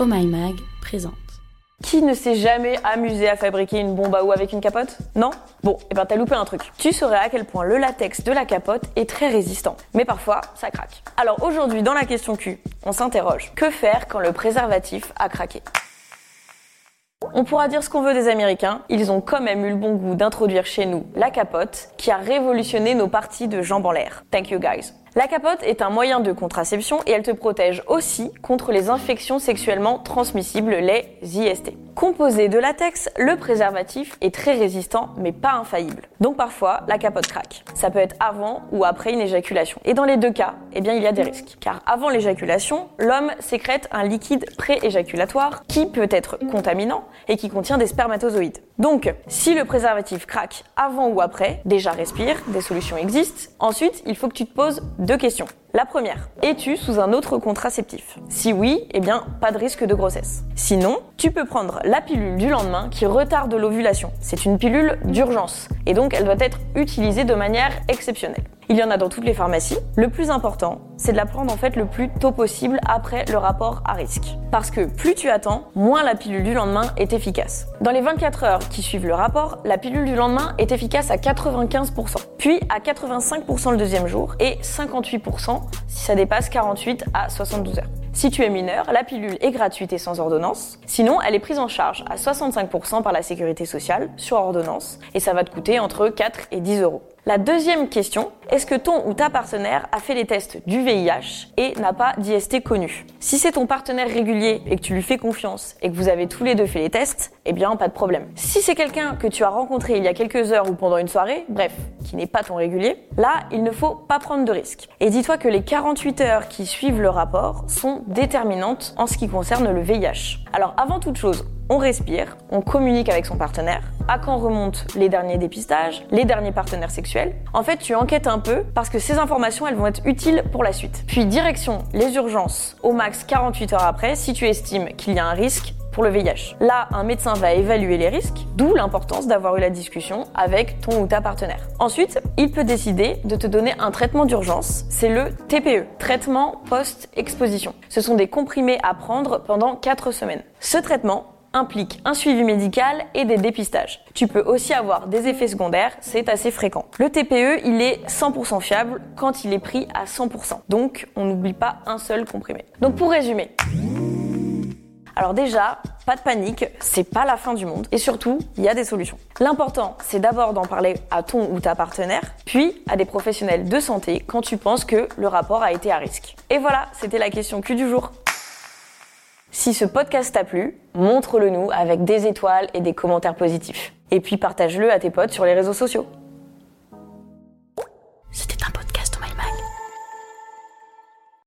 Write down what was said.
Oh My Mag présente. Qui ne s'est jamais amusé à fabriquer une bombe à eau avec une capote? Non? Bon, et eh ben t'as loupé un truc. Tu saurais à quel point le latex de la capote est très résistant. Mais parfois, ça craque. Alors aujourd'hui, dans la question Q, on s'interroge. Que faire quand le préservatif a craqué? On pourra dire ce qu'on veut des Américains, ils ont quand même eu le bon goût d'introduire chez nous la capote qui a révolutionné nos parties de jambes en l'air. Thank you guys. La capote est un moyen de contraception et elle te protège aussi contre les infections sexuellement transmissibles, les IST. Composé de latex, le préservatif est très résistant mais pas infaillible. Donc parfois, la capote craque. Ça peut être avant ou après une éjaculation. Et dans les deux cas, eh bien, il y a des risques. Car avant l'éjaculation, l'homme sécrète un liquide pré-éjaculatoire qui peut être contaminant et qui contient des spermatozoïdes. Donc, si le préservatif craque avant ou après, déjà respire, des solutions existent. Ensuite, il faut que tu te poses deux questions. La première, es-tu sous un autre contraceptif? Si oui, eh bien, pas de risque de grossesse. Sinon, tu peux prendre la pilule du lendemain qui retarde l'ovulation. C'est une pilule d'urgence et donc elle doit être utilisée de manière exceptionnelle. Il y en a dans toutes les pharmacies. Le plus important, c'est de la prendre en fait le plus tôt possible après le rapport à risque. Parce que plus tu attends, moins la pilule du lendemain est efficace. Dans les 24 heures qui suivent le rapport, la pilule du lendemain est efficace à 95%, puis à 85% le deuxième jour et 58% si ça dépasse 48 à 72 heures. Si tu es mineur, la pilule est gratuite et sans ordonnance. Sinon, elle est prise en charge à 65% par la sécurité sociale sur ordonnance et ça va te coûter entre 4 et 10 euros. La deuxième question, est-ce que ton ou ta partenaire a fait les tests du VIH et n'a pas d'IST connu? Si c'est ton partenaire régulier et que tu lui fais confiance et que vous avez tous les deux fait les tests, eh bien pas de problème. Si c'est quelqu'un que tu as rencontré il y a quelques heures ou pendant une soirée, bref, qui n'est pas ton régulier, là, il ne faut pas prendre de risques. Et dis-toi que les 48 heures qui suivent le rapport sont déterminantes en ce qui concerne le VIH. Alors avant toute chose, on respire, on communique avec son partenaire, à quand remontent les derniers dépistages, les derniers partenaires sexuels. En fait, tu enquêtes un peu parce que ces informations, elles vont être utiles pour la suite. Puis direction les urgences au max 48 heures après si tu estimes qu'il y a un risque le VIH. Là, un médecin va évaluer les risques, d'où l'importance d'avoir eu la discussion avec ton ou ta partenaire. Ensuite, il peut décider de te donner un traitement d'urgence, c'est le TPE, traitement post-exposition. Ce sont des comprimés à prendre pendant 4 semaines. Ce traitement, implique un suivi médical et des dépistages. Tu peux aussi avoir des effets secondaires, c'est assez fréquent. Le TPE, il est 100% fiable quand il est pris à 100%. Donc, on n'oublie pas un seul comprimé. Donc, pour résumer. Alors déjà, pas de panique, c'est pas la fin du monde. Et surtout, il y a des solutions. L'important, c'est d'abord d'en parler à ton ou ta partenaire, puis à des professionnels de santé quand tu penses que le rapport a été à risque. Et voilà, c'était la question Q du jour. Si ce podcast t'a plu, montre-le nous avec des étoiles et des commentaires positifs. Et puis partage-le à tes potes sur les réseaux sociaux.